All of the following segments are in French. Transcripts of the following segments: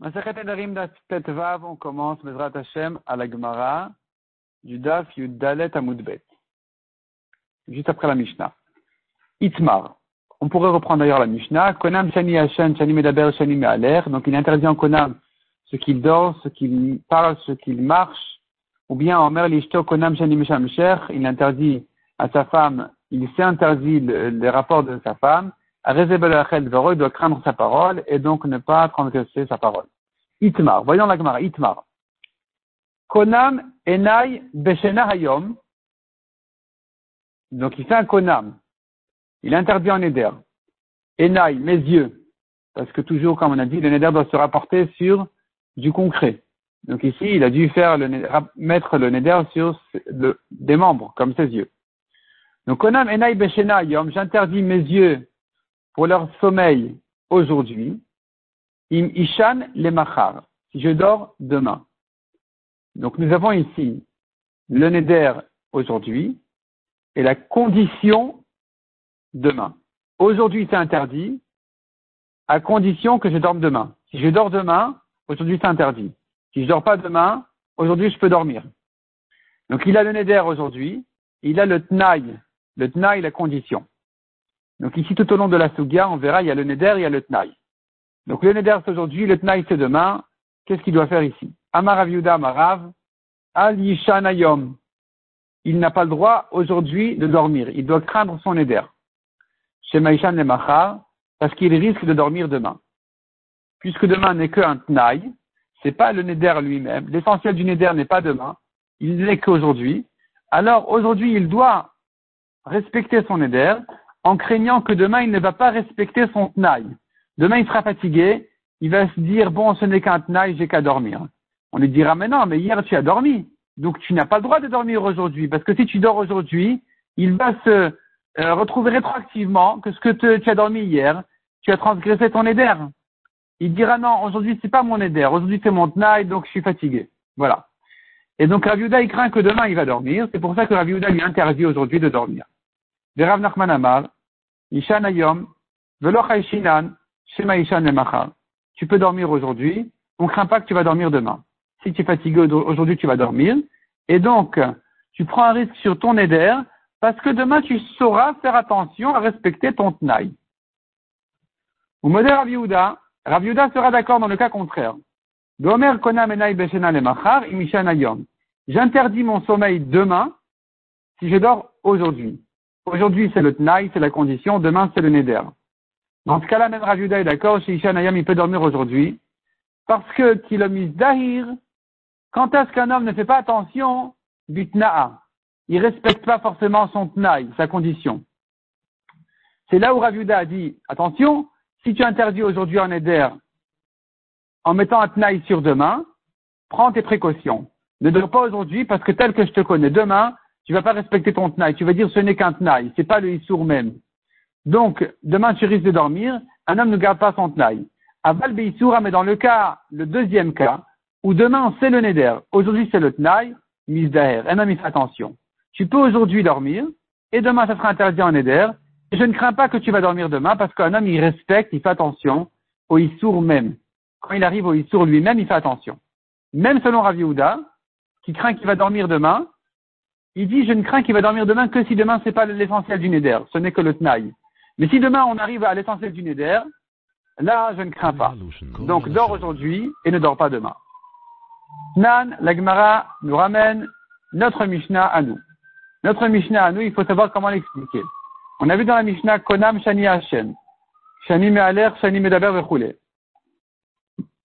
on commence Bezrat Hashem à la Gemara du Daf Yud Dalet Amudbet. Juste après la Mishnah. Itmar. On pourrait reprendre d'ailleurs la Mishnah. Konam Shani Hashem, Shani Medaber, Shani Me'aler. Donc il interdit en Konam ce qu'il dort, ce qu'il parle, ce qu'il marche. Ou bien en Mer Lishto Konam Shani Meshamsher. Il interdit à sa femme, il s'est interdit les rapports de sa femme. Rezebel doit craindre sa parole et donc ne pas transgresser sa parole. Itmar, voyons la Gemara, Itmar. Konam enai beshena hayom. Donc il fait un konam. Il interdit en éder. Enai, mes yeux. Parce que toujours, comme on a dit, le neder doit se rapporter sur du concret. Donc ici, il a dû faire le, mettre le neder sur des membres, comme ses yeux. Donc, konam enai beshena hayom, j'interdis mes yeux pour leur sommeil aujourd'hui, im ishan le machar, si je dors demain. Donc nous avons ici le neder aujourd'hui et la condition demain. Aujourd'hui c'est interdit à condition que je dorme demain. Si je dors demain, aujourd'hui c'est interdit. Si je dors pas demain, aujourd'hui je peux dormir. Donc il a le neder aujourd'hui, il a le tnaï, le tnaï la condition. Donc ici, tout au long de la Sugia, on verra, il y a le Neder, il y a le Tnaï. Donc le Neder, c'est aujourd'hui, le Tnaï, c'est demain. Qu'est-ce qu'il doit faire ici? Amarav Yuda Amarav, Al Yishanayom. Il n'a pas le droit aujourd'hui de dormir. Il doit craindre son Neder. Chez Maïshan Machar, parce qu'il risque de dormir demain. Puisque demain n'est qu'un Tnaï, c'est pas le Neder lui-même. L'essentiel du Neder n'est pas demain. Il n'est qu'aujourd'hui. Alors aujourd'hui, il doit respecter son Neder en craignant que demain il ne va pas respecter son tnaï. Demain il sera fatigué, il va se dire bon ce n'est qu'un tnaï, j'ai qu'à dormir. On lui dira mais non, mais hier tu as dormi, donc tu n'as pas le droit de dormir aujourd'hui, parce que si tu dors aujourd'hui, il va se euh, retrouver rétroactivement que ce que tu as dormi hier, tu as transgressé ton éder. Il dira non, aujourd'hui c'est pas mon éder, aujourd'hui c'est mon tnaï, donc je suis fatigué. Voilà. Et donc Raviuda il craint que demain il va dormir, c'est pour ça que Raviuda lui interdit aujourd'hui de dormir. Rav Nachman Ishan Tu peux dormir aujourd'hui, on ne craint pas que tu vas dormir demain. Si tu es fatigué aujourd'hui, tu vas dormir. Et donc, tu prends un risque sur ton éder, parce que demain, tu sauras faire attention à respecter ton tnaï. Ou modèle Rav Yehuda, Rav sera d'accord dans le cas contraire. Gomer Kona Menai Beshena Lemachar. J'interdis mon sommeil demain si je dors aujourd'hui. Aujourd'hui, c'est le Tnaï, c'est la condition. Demain, c'est le Neder. Dans ce cas-là, même Rajuda est d'accord. Chez Ishan Ayam, il peut dormir aujourd'hui. Parce que, Kilomis Dahir, quand est-ce qu'un homme ne fait pas attention du Tna'a? Il respecte pas forcément son Tnaï, sa condition. C'est là où Ravuda a dit, attention, si tu interdis aujourd'hui un Neder en mettant un Tnaï sur demain, prends tes précautions. Ne dors pas aujourd'hui parce que tel que je te connais, demain, tu vas pas respecter ton tnaï. Tu vas dire ce n'est qu'un tnaï, c'est pas le issour même. Donc, demain tu risques de dormir, un homme ne garde pas son tnaï. Aval beisoura, mais dans le cas, le deuxième cas, où demain c'est le neder, aujourd'hui c'est le tnaï, misdaher, un homme il fait attention. Tu peux aujourd'hui dormir, et demain ça sera interdit en neder, et je ne crains pas que tu vas dormir demain, parce qu'un homme il respecte, il fait attention au issour même. Quand il arrive au issour lui-même, il fait attention. Même selon Rav qui craint qu'il va dormir demain, il dit, je ne crains qu'il va dormir demain que si demain c'est pas l'essentiel du neder, ce n'est que le tnaï. Mais si demain on arrive à l'essentiel du neder, là je ne crains pas. Donc dors aujourd'hui et ne dors pas demain. Nan, la nous ramène notre Mishnah à nous. Notre Mishnah à nous, il faut savoir comment l'expliquer. On a vu dans la Mishnah Konam Shani Hashem. Shani Me'aler, Shani Medaber Vechoulé.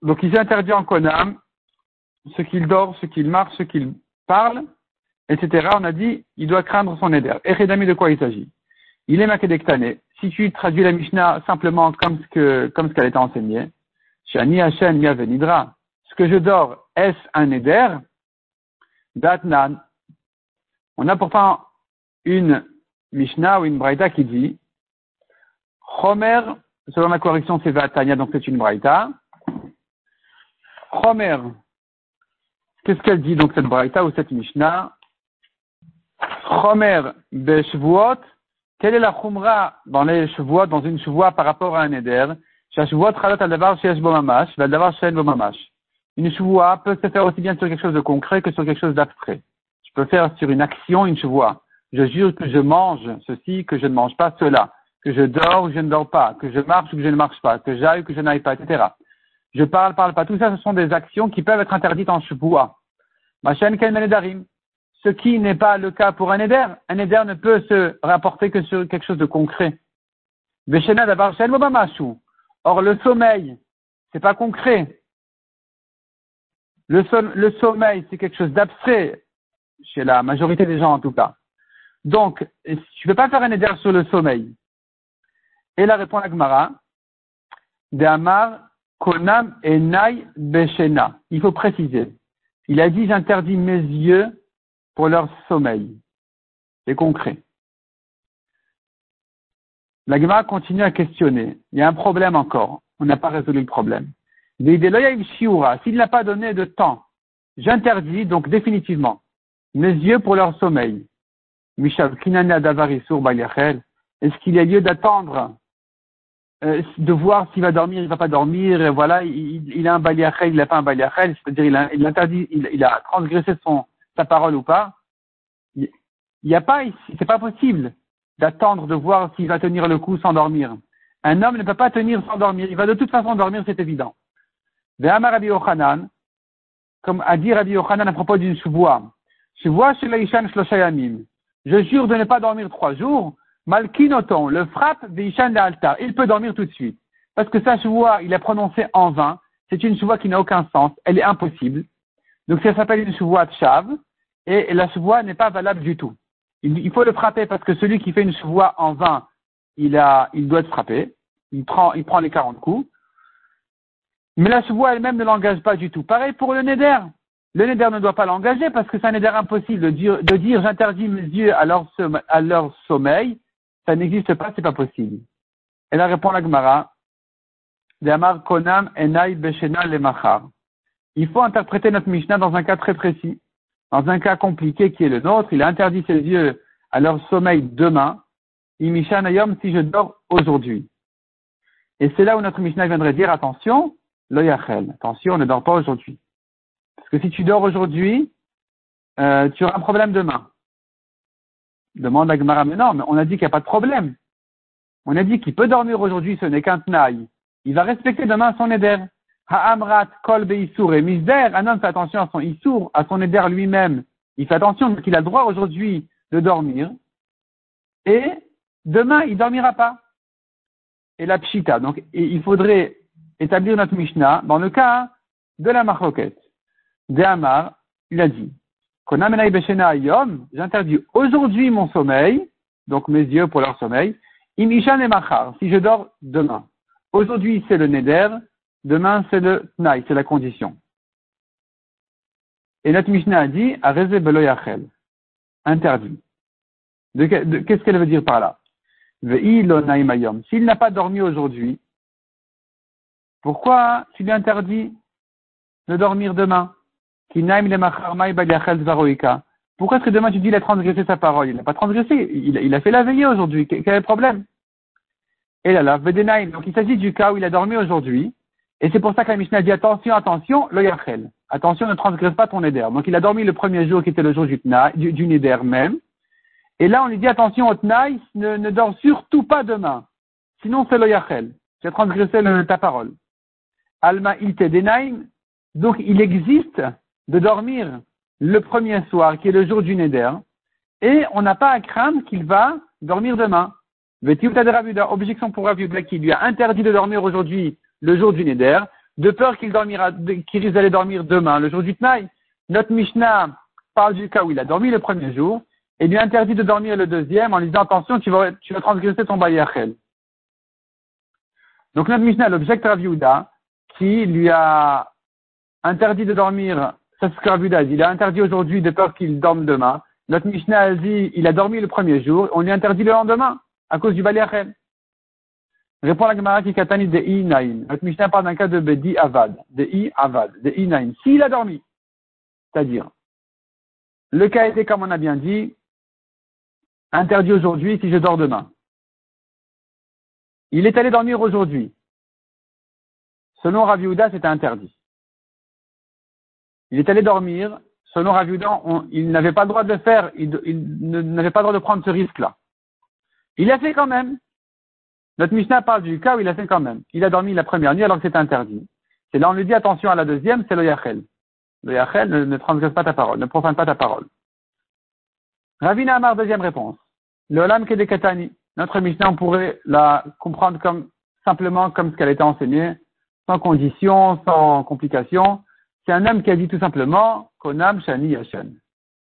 Donc il s'interdit en Konam ce qu'il dort, ce qu'il marche, ce qu'il parle, etc. On a dit, il doit craindre son éder. Echedami, de quoi il s'agit? Il est makedektane. Si tu traduis la Mishnah simplement comme ce que, comme ce qu'elle était enseignée, Shani Hashem Yavenidra, ce que je dors, est-ce un éder? Datnan. On a pourtant une Mishnah ou une Braïta qui dit, Chomer, selon la correction, c'est Vatania, donc c'est une Braïta. Chomer, qu'est-ce qu'elle dit donc cette Braïta ou cette Mishnah? Chomer quelle est la chumra dans les dans une chevoie par rapport à un éder Une chevoie peut se faire aussi bien sur quelque chose de concret que sur quelque chose d'abstrait. Je peux faire sur une action une chevoie. Je jure que je mange ceci, que je ne mange pas cela, que je dors ou je ne dors pas, que je marche ou que je ne marche pas, que j'aille ou que je n'aille pas, etc. Je parle, parle pas. Tout ça, ce sont des actions qui peuvent être interdites en chevoie. Machin ken Ce qui n'est pas le cas pour un éder. Un éder ne peut se rapporter que sur quelque chose de concret. Or, le sommeil, c'est pas concret. Le, sommeil, c'est quelque chose d'abstrait, chez la majorité des gens en tout cas. Donc, tu ne peux pas faire un éder sur le sommeil. Et la réponse à Gmara, de Amar Konam Enai Beshena. Il faut préciser. Il a dit j'interdis mes yeux pour leur sommeil. C'est concret. La continue à questionner. Il y a un problème encore. On n'a pas résolu le problème. S'il n'a pas donné de temps, j'interdis donc définitivement mes yeux pour leur sommeil. Est-ce qu'il y a lieu d'attendre, euh, de voir s'il va dormir, il ne va pas dormir, voilà, il, a un baliachel, il n'a pas un baliachel, c'est-à-dire il a, il, a transgressé son, sa parole ou pas. Il n'y a pas c'est pas possible d'attendre de voir s'il va tenir le coup sans dormir. Un homme ne peut pas tenir sans dormir. Il va de toute façon dormir, c'est évident. Comme a dit Rabbi Yochanan à propos d'une. Chevoie chez l'Aishan Shloshayamim. Je jure de ne pas dormir trois jours. Malkinoton, le frappe d'Ishan de Altar. Il peut dormir tout de suite. Parce que sa chevoie, il a prononcé en vain. C'est une chevoie qui n'a aucun sens. Elle est impossible. Donc ça s'appelle une de chav. Et la chevoie n'est pas valable du tout. Il, faut le frapper parce que celui qui fait une chevoie en vain, il, a, il doit être frappé. Il prend, il prend les 40 coups. Mais la chevoie elle-même ne l'engage pas du tout. Pareil pour le neder. Le neder ne doit pas l'engager parce que c'est un neder impossible de dire, j'interdis mes yeux à leur, sommeil. Ça n'existe pas, c'est pas possible. Et là répond la Gemara. Il faut interpréter notre Mishnah dans un cas très précis dans un cas compliqué qui est le nôtre, il a interdit ses yeux à leur sommeil demain, Imishanayom si je dors aujourd'hui. Et c'est là où notre Mishnah viendrait dire attention, l'oyachel, attention, ne dors pas aujourd'hui. Parce que si tu dors aujourd'hui, euh, tu auras un problème demain. Demande à Gemara, mais non, mais on a dit qu'il n'y a pas de problème. On a dit qu'il peut dormir aujourd'hui, ce n'est qu'un tnaï. Il va respecter demain son éder. Ha'amrat kol be'isur et misder, un homme fait attention à son isur, à son éder lui-même. Il fait attention qu'il a le droit aujourd'hui de dormir. Et demain, il dormira pas. Et la pshita. Donc, il faudrait établir notre Mishnah dans le cas de la marloquette. De Amar, il a dit, j'interdis aujourd'hui mon sommeil, donc mes yeux pour leur sommeil, imishan et machar, si je dors demain. Aujourd'hui, c'est le neder, Demain, c'est le tnaï, c'est la condition. Et notre Mishnah a dit, interdit. Qu'est-ce qu'elle veut dire par là? S'il n'a pas dormi aujourd'hui, pourquoi tu lui interdis de dormir demain? Pourquoi est-ce que demain tu dis qu'il a transgressé sa parole? Il n'a pas transgressé, il, a fait la veillée aujourd'hui. Quel est le problème? Et là, là, donc il s'agit du cas où il a dormi aujourd'hui, et c'est pour ça que la Mishnah dit attention, attention, le yachel. Attention, ne transgresse pas ton éder. Donc il a dormi le premier jour qui était le jour du, du, du neder même. Et là, on lui dit attention au tnaï, ne, ne dors surtout pas demain. Sinon, c'est le yachel. Tu as transgressé ta parole. Alma ilte denaim. Donc il existe de dormir le premier soir, qui est le jour du neder, et on n'a pas à craindre qu'il va dormir demain. Objection pour Ravuda qui lui a interdit de dormir aujourd'hui le jour du Neder, de peur qu'il dormira, qu'il risque d'aller dormir demain, le jour du Tnaï. Notre Mishnah parle du cas où il a dormi le premier jour, et lui interdit de dormir le deuxième en lui disant attention, tu vas, tu vas transgresser ton bayachel. Donc notre Mishnah l'objecte Rav qui lui a interdit de dormir, ça c'est ce il a interdit aujourd'hui de peur qu'il dorme demain. Notre Mishnah a dit, il a dormi le premier jour, on lui interdit le lendemain, à cause du bayachel. Répond la Gemara qui katani de i naïm. Notre Mishnah parle d'un cas de bedi avad, de i avad, de i naïm. S'il a dormi, c'est-à-dire, le cas était, comme on a bien dit, interdit aujourd'hui si je dors demain. Il est allé dormir aujourd'hui. selon Rav c'était interdit. Il est allé dormir, selon Rav il n'avait pas le droit de le faire, il, n'avait pas le droit de prendre ce risque-là. Il l'a fait quand même. Notre Mishnah parle du cas où il l'a fait quand même. Il a dormi la première nuit alors que c'était interdit. Et là, on lui dit attention à la deuxième, c'est le Yachel. Le Yachel ne, transgresse pas ta parole, ne profane pas ta parole. Ravina Amar, deuxième réponse. Le Olam Kedekatani. Notre Mishnah, on pourrait la comprendre comme, simplement comme ce qu'elle était enseignée, sans condition, sans complication. C'est un homme qui a dit tout simplement, Konam Shani Yashen.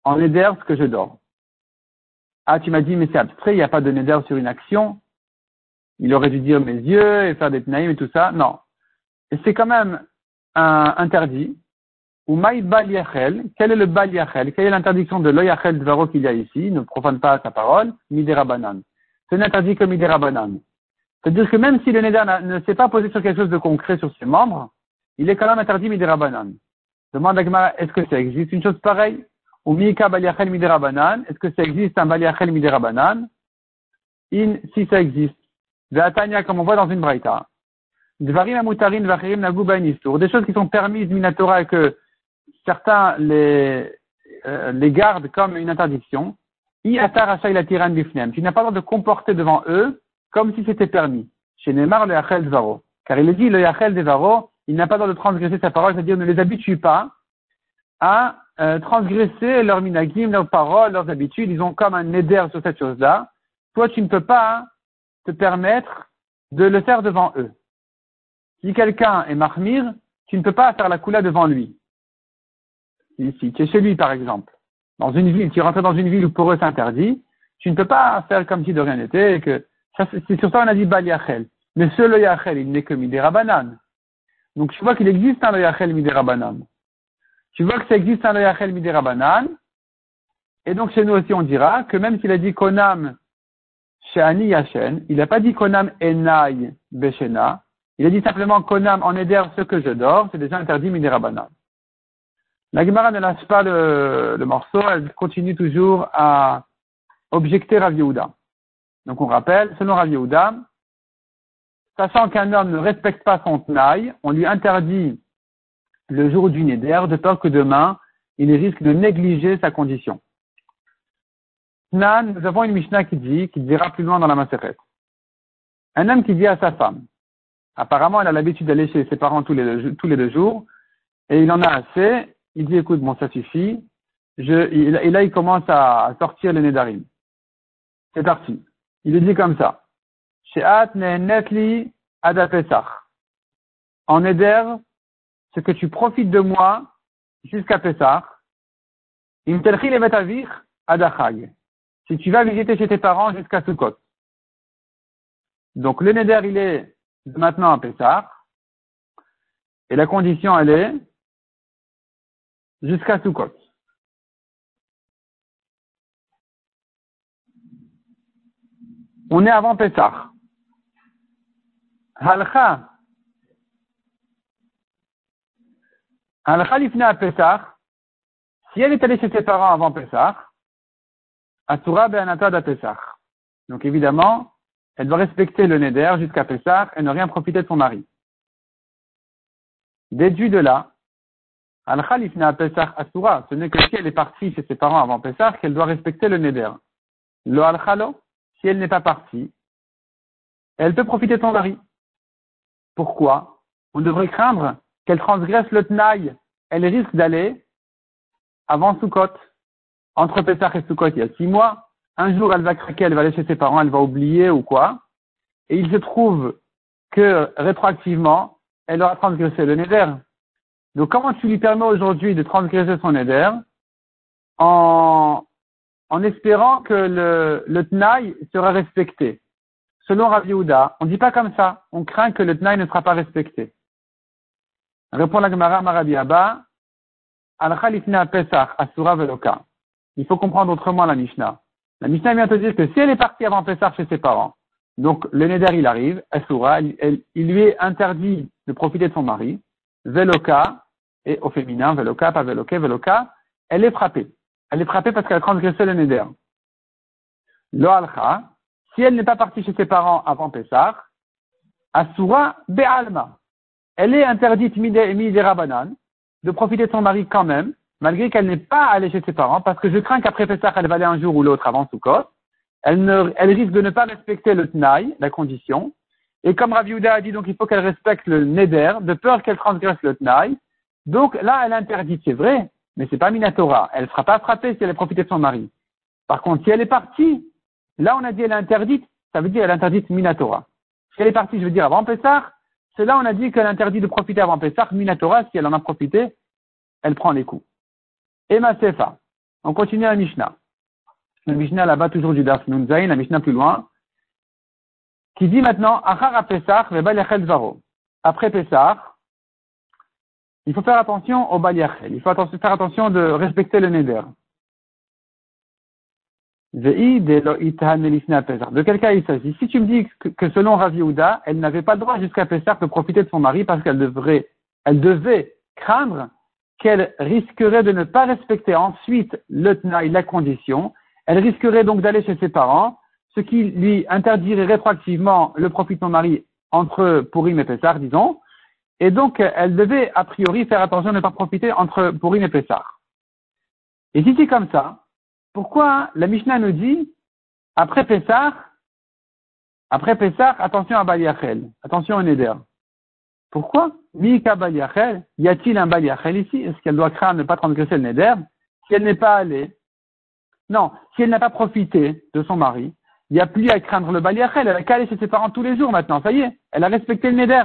En neder, ce que je dors. Ah, tu m'as dit, mais c'est abstrait, il n'y a pas de neder sur une action. Il aurait dû dire mes yeux et faire des tnaïm et tout ça. Non. C'est quand même un interdit. Ou maï bal Quel est le bal yachel? Quelle est l'interdiction de l'oyachel varo qu'il y a ici? Ne profane pas sa parole. Midera banan. C'est interdit comme midera banan. C'est-à-dire que même si le neder ne s'est pas posé sur quelque chose de concret sur ses membres, il est quand même interdit midera banan. Demande à Gemara, est-ce que ça existe une chose pareille? Ou mika bal yachel midera banan. Est-ce que ça existe un bal yachel midera banan? In, si ça existe. Ve'atanya, comme on voit dans une braïta. Dvarim amutarin vachirim Des choses qui sont permises minatora et que certains les, euh, les gardent comme une interdiction. I tiran bifnem. Tu n'as pas le droit de comporter devant eux comme si c'était permis. Chez Neymar, le yachel zvaro. Car il est dit, le yachel devaro, il n'a pas le droit de transgresser sa parole, c'est-à-dire ne les habitue pas à euh, transgresser leurs minagim, leurs paroles, leurs habitudes. Ils ont comme un éder sur cette chose-là. Toi, tu ne peux pas te permettre de le faire devant eux. Si quelqu'un est marmire, tu ne peux pas faire la coula devant lui. Si, tu es chez lui, par exemple, dans une ville, tu rentres dans une ville où pour eux c'est interdit, tu ne peux pas faire comme si de rien n'était, que, c'est sur ça on a dit Bal Yachel. Mais ce le Yachel, il n'est que Midera Banan. Donc tu vois qu'il existe un le Yachel Midera Banan. Tu vois que ça existe un le Yachel Midera Banan. Et donc chez nous aussi on dira que même s'il a dit Konam Ani Yashen, il n'a pas dit Konam Enai Beshena, il a dit simplement Konam en Eder ce que je dors, c'est déjà interdit Midera Banan. La Gemara ne lâche pas le, morceau, elle continue toujours à objecter Rav Yehuda. Donc on rappelle, selon Rav Yehuda, sachant qu'un homme ne respecte pas son tnaï, on lui interdit le jour du Neder de peur que demain, il risque de négliger sa condition. Nan, nous avons une Mishnah qui dit, qui dira plus loin dans la Maseret. Un homme qui dit à sa femme, apparemment elle a l'habitude d'aller chez ses parents tous les, tous les deux jours, et il en a assez, il dit écoute, bon, ça suffit. Et là, il commence à sortir le Nédarim. C'est parti. Il lui dit comme ça. Sheat netli adapesach. En Neder, ce que tu profites de moi jusqu'à Pessah. Im telchi le metavir adachag. Si tu vas visiter chez tes parents jusqu'à Sukkot. Donc le Neder, il est maintenant à Pessah. Et la condition, elle est jusqu'à Sukkot. On est avant Pessah. Halcha. Halcha l'ifna à Pessah. Si elle est allée chez ses parents avant Pessah, Asura be'anata Pessah. Donc évidemment, elle doit respecter le neder jusqu'à Pessah et ne rien profiter de son mari. Déduit de là Al-Khalifna Pesach Asura, ce n'est que si elle est partie chez ses parents avant Pesach qu'elle doit respecter le Neder. Le Al-Khalo, si elle n'est pas partie, elle peut profiter de son mari. Pourquoi? On devrait craindre qu'elle transgresse le Tnaï. Elle risque d'aller avant Sukkot. Entre Pesach et Sukkot, il y a six mois. Un jour, elle va craquer, elle va aller chez ses parents, elle va oublier ou quoi. Et il se trouve que rétroactivement, elle aura transgressé le Neder. Donc, comment tu lui permets aujourd'hui de transgresser son éder en, en espérant que le, le Tnaï sera respecté Selon Rav Yehuda, on ne dit pas comme ça. On craint que le Tnaï ne sera pas respecté. Répond la Gemara Marabi Abba, al Pesach Asura Veloka. Il faut comprendre autrement la Mishnah. La Mishnah vient te dire que si elle est partie avant Pesach chez ses parents, donc le Neder il arrive, il, lui est interdit de profiter de son mari, Veloka, et au féminin, Veloka, pas Veloke, Veloka, elle est frappée. Elle est frappée parce qu'elle a transgressé le Neder. Lo alcha, si elle n'est pas partie chez ses parents avant Pessah, Asura Be'alma. elle est interdite banane de profiter de son mari quand même, malgré qu'elle n'est pas allée chez ses parents, parce que je crains qu'après Pessah, elle va aller un jour ou l'autre avant Sukkot. Elle, elle risque de ne pas respecter le Tnaï, la condition. Et comme Rav a dit, donc il faut qu'elle respecte le Neder, de peur qu'elle transgresse le Tnaï. Donc là, elle est interdite, c'est vrai, mais c'est pas Minatora. Elle ne sera pas frappée si elle a profité de son mari. Par contre, si elle est partie, là on a dit elle est interdite, ça veut dire elle est interdite Minatora. Si elle est partie, je veux dire avant Pessah, c'est là on a dit qu'elle est interdite de profiter avant Pessah, Minatora, si elle en a profité, elle prend les coups. Et Sefa. On continue à Mishnah. La Mishnah là-bas, toujours du Daf Nunzaïn, la Mishnah plus loin, qui dit maintenant, Pesach. Après Pessah, il faut faire attention au Baliachel. Il faut faire attention de respecter le Neder. De quel cas il s'agit? Si tu me dis que, selon Rav elle n'avait pas le droit jusqu'à Pessah de profiter de son mari parce qu'elle devrait, elle devait craindre qu'elle risquerait de ne pas respecter ensuite le tnaï, la condition, elle risquerait donc d'aller chez ses parents, ce qui lui interdirait rétroactivement le profit de son mari entre Pourim et Pessah, disons, et donc elle devait a priori faire attention de ne pas profiter entre Pourim et Pessah. Et si c'est comme ça, pourquoi la Mishnah nous dit, après Pessah, après Pessah, attention à Baliachel, attention au Neder. Pourquoi? Mika Baliachel, y a-t-il un Baliachel ici? Est-ce qu'elle doit craindre de ne pas transgresser le Neder? Si elle n'est pas allée, non, si elle n'a pas profité de son mari, il n'y a plus à craindre le Baliachel, elle a qu'à chez ses parents tous les jours maintenant, ça y est, elle a respecté le Neder.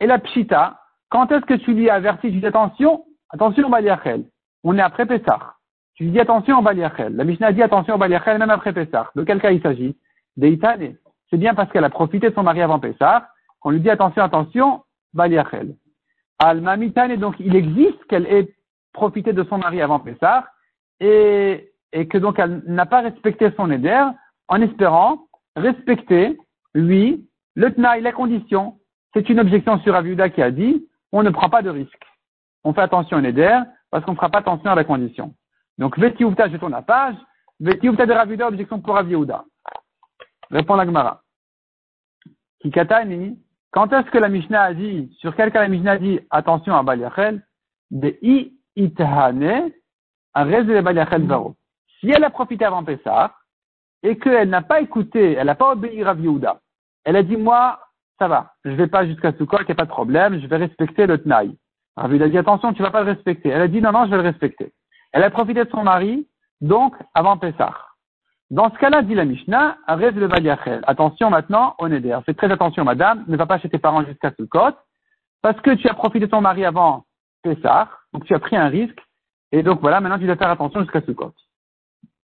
Et la Pshita, quand est-ce que tu lui as averti Tu dis attention, attention au Baliachel. On est après Pessah. Tu dis attention au Baliachel. La Mishnah dit attention au Baliachel même après Pessah. De quel cas il s'agit? D'Itane. C'est bien parce qu'elle a profité de son mari avant Pessah qu'on lui dit attention, attention, Baliachel. Al-Mamitane, donc il existe qu'elle ait profité de son mari avant Pessah et, et que donc elle n'a pas respecté son éder en espérant respecter, lui, le tnaï, la condition. C'est une objection sur Aviuda qui a dit on ne prend pas de risque. On fait attention au éder parce qu'on ne fera pas attention à la condition. Donc, Veti je tourne la page. Veti de Raviuda, objection pour Raviuda. Répond la Gemara. Kikatani, quand est-ce que la Mishnah a dit, sur quel cas la Mishnah a dit, attention à Baliachel, de i itahane, un de Baliachel varo. Si elle a profité avant Pessah, et qu'elle n'a pas écouté, elle n'a pas obéi à Yehuda, elle a dit, moi, ça va, je vais pas jusqu'à Sukkot, il n'y a pas de problème, je vais respecter le Tnaï. Rav a dit, attention, tu vas pas le respecter. Elle a dit, non, non, je vais le respecter. Elle a profité de son mari, donc, avant Pessah. Dans ce cas-là, dit la Mishnah, le Valiachel. Attention maintenant au Neder. Fais très attention, madame. Ne va pas chez tes parents jusqu'à Sukkot. Parce que tu as profité de ton mari avant Pessah. Donc tu as pris un risque. Et donc voilà, maintenant tu dois faire attention jusqu'à Sukkot.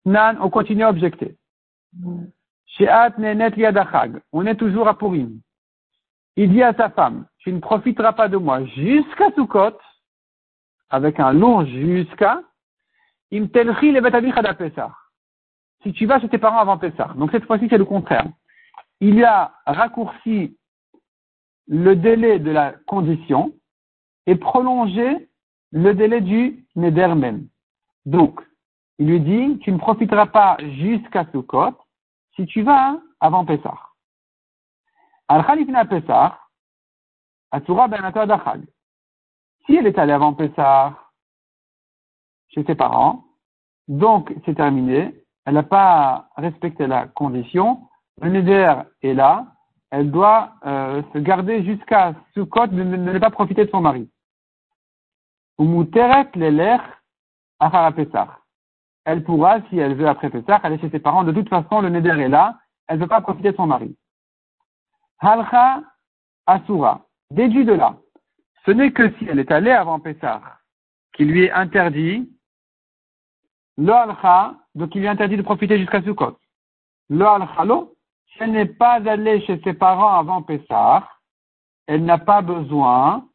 Nan, on continue à objecter. On est toujours à Purim. Il dit à sa femme, tu ne profiteras pas de moi jusqu'à Sukkot, avec un long jusqu'à, im telchi le si tu vas chez tes parents avant Pessah. Donc cette fois-ci, c'est le contraire. Il a raccourci le délai de la condition et prolongé le délai du Neder. Donc, il lui dit, tu ne profiteras pas jusqu'à Sukkot si tu vas avant Pessah. Al-Khalifna Pessah, ben Si elle est allée avant Pessah chez ses parents, donc c'est terminé, elle n'a pas respecté la condition, le neder est là, elle doit euh, se garder jusqu'à Sukkot de ne, pas profiter de son mari. Elle pourra, si elle veut après Pessah, aller chez ses parents. De toute façon, le neder est là, elle ne veut pas profiter de son mari. Halcha Asura. Déduit de là. Ce n'est que si elle est allée avant Pessah, qui lui est interdit, le halcha, donc il lui interdit de profiter jusqu'à Sukkot. Al-khalo, si elle n'est pas allée chez ses parents avant Pessah, elle n'a pas besoin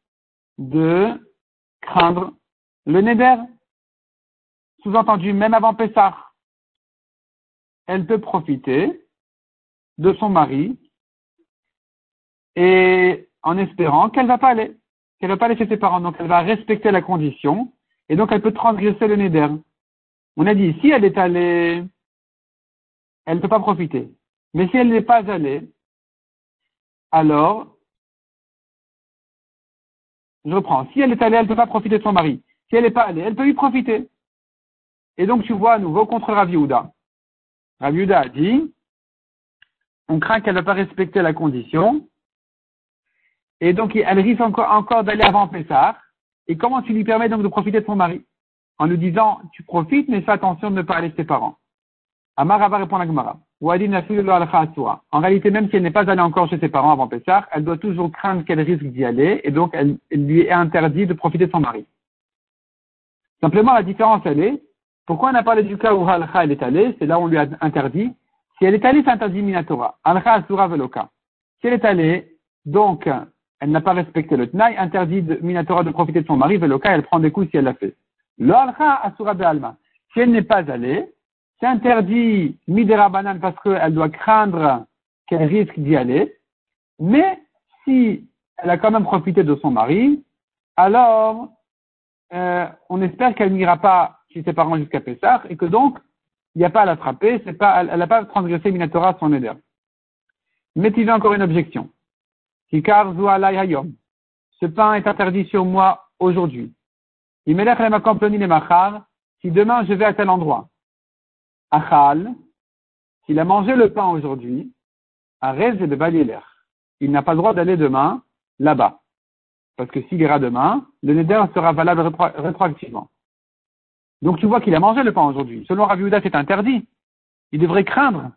de craindre le neder. Sous-entendu, même avant Pessah, elle peut profiter de son mari et en espérant qu'elle ne va pas aller, qu'elle va pas aller chez ses parents. Donc elle va respecter la condition et donc elle peut transgresser le neder. On a dit, si elle est allée, elle ne peut pas profiter. Mais si elle n'est pas allée, alors, Je reprends. Si elle est allée, elle ne peut pas profiter de son mari. Si elle n'est pas allée, elle peut y profiter. Et donc, tu vois à nouveau contre Rav Yehuda. Rav Yehuda a dit, on craint qu'elle ne va pas respecter la condition. Et donc, elle risque encore, encore d'aller avant Pessah. Et comment tu lui permets donc de profiter de son mari? En lui disant, tu profites, mais fais attention de ne pas aller chez ses parents. Amara va répondre à Gemara. En réalité, même si elle n'est pas allée encore chez ses parents avant Pessah, elle doit toujours craindre qu'elle risque d'y aller, et donc elle, lui est interdit de profiter de son mari. Simplement, la différence, elle est, pourquoi on a parlé du cas où Halcha elle est allée, c'est là où on lui a interdit. Si elle est allée, c'est interdit Minatora. Halcha Asura Veloka. Si elle est allée, donc, elle n'a pas respecté le Tnaï, interdit de Minatora de profiter de son mari, Veloka, elle prend des coups si elle l'a fait. Si elle n'est pas allée, c'est interdit Midera Banane parce qu'elle doit craindre qu'elle risque d'y aller. Mais si elle a quand même profité de son mari, alors euh, on espère qu'elle n'ira pas chez ses parents jusqu'à Pessah et que donc il n'y a pas à l'attraper, c'est pas, elle n'a pas transgressé Minatora son éder. Mais il y a encore une objection. Ce pain est interdit sur moi aujourd'hui. Si demain je vais à tel endroit, Achal, s'il a mangé le pain aujourd'hui, Arez et de il n'a pas le droit d'aller demain là-bas. Parce que s'il ira demain, le neder sera valable rétroactivement. Donc tu vois qu'il a mangé le pain aujourd'hui. Selon Rav c'est interdit. Il devrait craindre.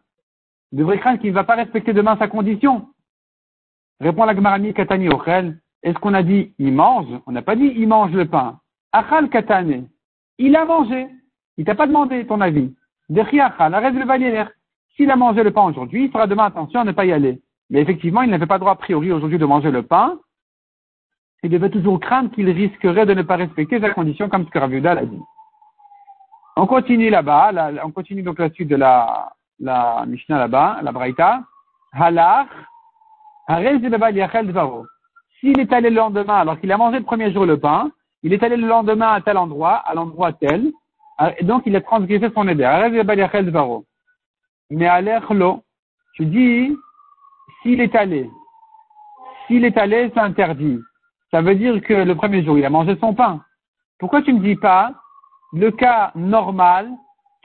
Il devrait craindre qu'il ne va pas respecter demain sa condition. Répond la Gmarani Katani Ochel. Est-ce qu'on a dit il mange? On n'a pas dit il mange le pain. Achal Katane. Il a mangé. Il t'a pas demandé ton avis. Arrête le S'il a mangé le pain aujourd'hui, il fera demain attention à ne pas y aller. Mais effectivement, il n'avait pas droit a priori aujourd'hui de manger le pain. Il devait toujours craindre qu'il risquerait de ne pas respecter sa condition comme ce que Raviuda l'a dit. On continue là-bas, on continue donc la suite de la, la Mishnah là-bas, la Braïta. Halach, S'il est allé le lendemain, alors qu'il a mangé le premier jour le pain, il est allé le lendemain à tel endroit, à l'endroit tel, ah, donc il a transgressé son éder. Mais à l'eau, tu dis, s'il est allé, s'il est allé, c'est interdit. Ça veut dire que le premier jour, il a mangé son pain. Pourquoi tu ne dis pas le cas normal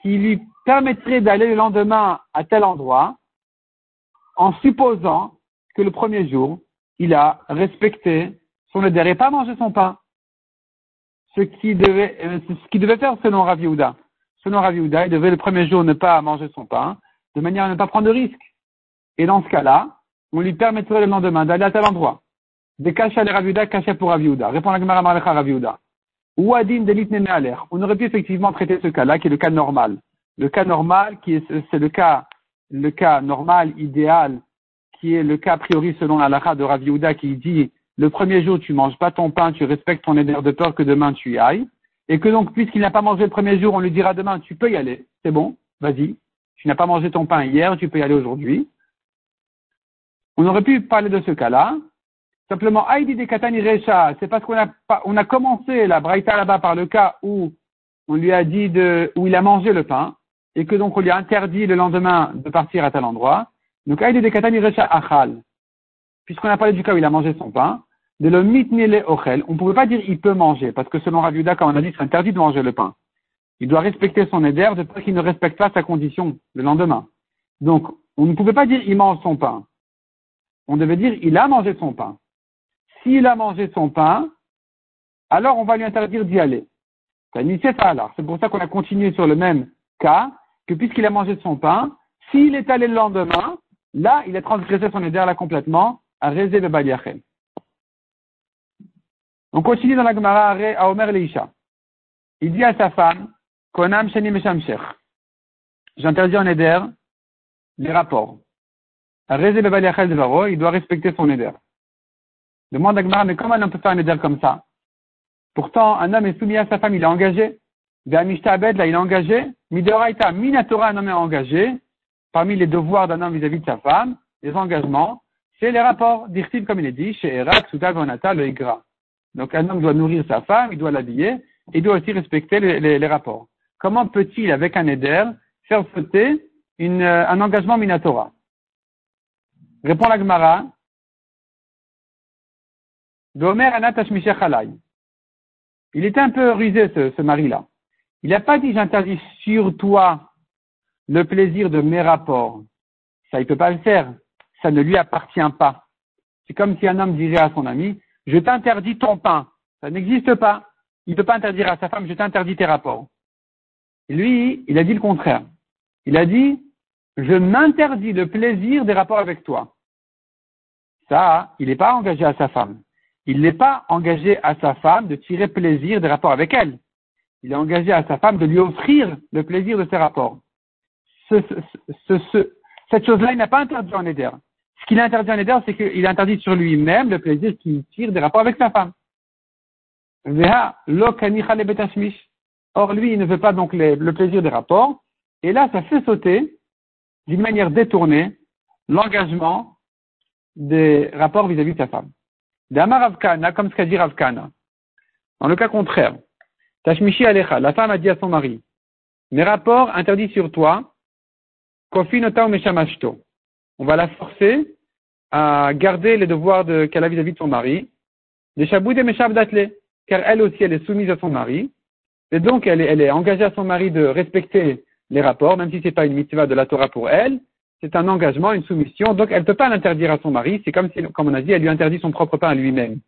qui lui permettrait d'aller le lendemain à tel endroit en supposant que le premier jour, il a respecté son éder et pas mangé son pain? Ce qui devait, euh, ce qui devait faire selon Rav Yehuda. Selon Rav Yehuda, il devait le premier jour ne pas manger son pain, de manière à ne pas prendre de risque. Et dans ce cas-là, on lui permettrait le lendemain d'aller à tel endroit. Des cachets à Rav Yehuda, cachets pour Rav Yehuda. Répond la Gemara Malecha Rav Yehuda. Ou Adin Delit. On aurait pu effectivement traiter ce cas-là, qui est le cas normal. Le cas normal, qui est, c'est le cas, le cas normal, idéal, qui est le cas a priori selon la lacha de Rav Yehuda, qui dit le premier jour, tu manges pas ton pain, tu respectes ton éder de peur que demain tu y ailles. Et que donc, puisqu'il n'a pas mangé le premier jour, on lui dira demain, tu peux y aller. C'est bon, vas-y. Tu n'as pas mangé ton pain hier, tu peux y aller aujourd'hui. On aurait pu parler de ce cas-là. Simplement, Aïdi de Katani Recha, c'est parce qu'on a, on a commencé la Braïta là-bas par le cas où on lui a dit de, où il a mangé le pain, et que donc on lui a interdit le lendemain de partir à tel endroit. Donc, Aïdi de Katani Recha Achal. Puisqu'on a parlé du cas où il a mangé son pain, de le mitnele ochel, on ne pouvait pas dire il peut manger, parce que selon Raviuda, comme on a dit, c'est interdit de manger le pain. Il doit respecter son éder de peur qu'il ne respecte pas sa condition le lendemain. Donc, on ne pouvait pas dire il mange son pain. On devait dire il a mangé son pain. S'il a mangé son pain, alors on va lui interdire d'y aller. C'est pour ça qu'on a continué sur le même cas, que puisqu'il a mangé son pain, s'il est allé le lendemain, là, il a transgressé son éder là complètement, à Rézé de Baliachel. On continue dans la Gemara à Omer Leisha. Il dit à sa femme, Konam Shani. J'interdis en Eder les rapports. Il doit respecter son Eder. Demande à Gemara, mais comment on peut faire un Eder comme ça? Pourtant, un homme est soumis à sa femme, il est engagé. Là, il est engagé. Midoraita, Minatora, un homme est engagé. Parmi les devoirs d'un homme vis-à-vis de sa femme, les engagements, c'est les rapports. Dirtiv, comme il est dit, chez Erak, Souda, Gonata, le Igra. Donc un homme doit nourrir sa femme, il doit l'habiller, et il doit aussi respecter les, rapports. Comment peut-il, avec un éder, faire sauter une, euh, un engagement Minatora? Répond la Gemara. Il était un peu rusé, ce, ce mari-là. Il n'a pas dit j'interdis sur toi le plaisir de mes rapports. Ça, il peut pas le faire. Ça ne lui appartient pas. C'est comme si un homme dirait à son ami, je t'interdis ton pain. Ça n'existe pas. Il ne peut pas interdire à sa femme, je t'interdis tes rapports. Lui, il a dit le contraire. Il a dit, je m'interdis le plaisir des rapports avec toi. Ça, il n'est pas engagé à sa femme. Il n'est pas engagé à sa femme de tirer plaisir des rapports avec elle. Il est engagé à sa femme de lui offrir le plaisir de ses rapports. cette chose-là, il n'a pas interdit en Éder. Ce qu'il a interdit en Éder, c'est qu'il interdit sur lui-même le plaisir qu'il tire des rapports avec sa femme. Or, lui, il ne veut pas donc le plaisir des rapports. Et là, ça fait sauter, d'une manière détournée, l'engagement des rapports vis-à-vis de sa femme. Dama Ravkana, comme ce qu'a dit Ravkana. Dans le cas contraire, Tashmishi Alecha, la femme a dit à son mari, mes rapports interdits sur toi, Kofi Nota Meshamashto. On va la forcer à garder les devoirs qu'elle a vis-à-vis de son mari, des Shaboud et Meshav car elle aussi, elle est soumise à son mari, et donc elle est, elle est engagée à son mari de respecter les rapports, même si ce n'est pas une mitzvah de la Torah pour elle, c'est un engagement, une soumission, donc elle ne peut pas l'interdire à son mari, c'est comme si, comme on a dit, elle lui interdit son propre pain à lui-même.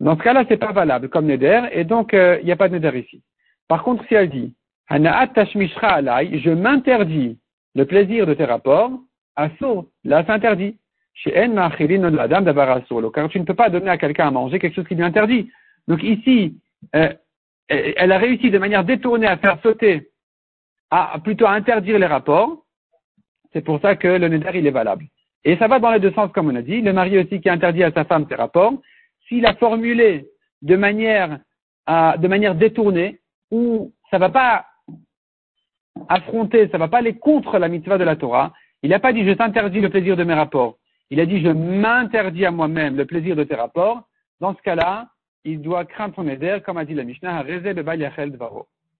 Dans ce cas-là, c'est pas valable comme Neder, et donc euh, il n'y a pas de Neder ici. Par contre, si elle dit, je m'interdis le plaisir de tes rapports, assour, là c'est interdit. Chez En la dame car tu ne peux pas donner à quelqu'un à manger quelque chose qui lui interdit. Donc ici, euh, elle a réussi de manière détournée à faire sauter, à plutôt à interdire les rapports. C'est pour ça que le neder il est valable. Et ça va dans les deux sens, comme on a dit. Le mari aussi qui interdit à sa femme ses rapports, s'il a formulé de manière, de manière détournée, ou ça va pas affronter, ça va pas aller contre la mitzvah de la Torah, il n'a pas dit je t'interdis le plaisir de mes rapports. Il a dit je m'interdis à moi-même le plaisir de tes rapports. Dans ce cas-là, il doit craindre son éder, comme a dit la Mishnah.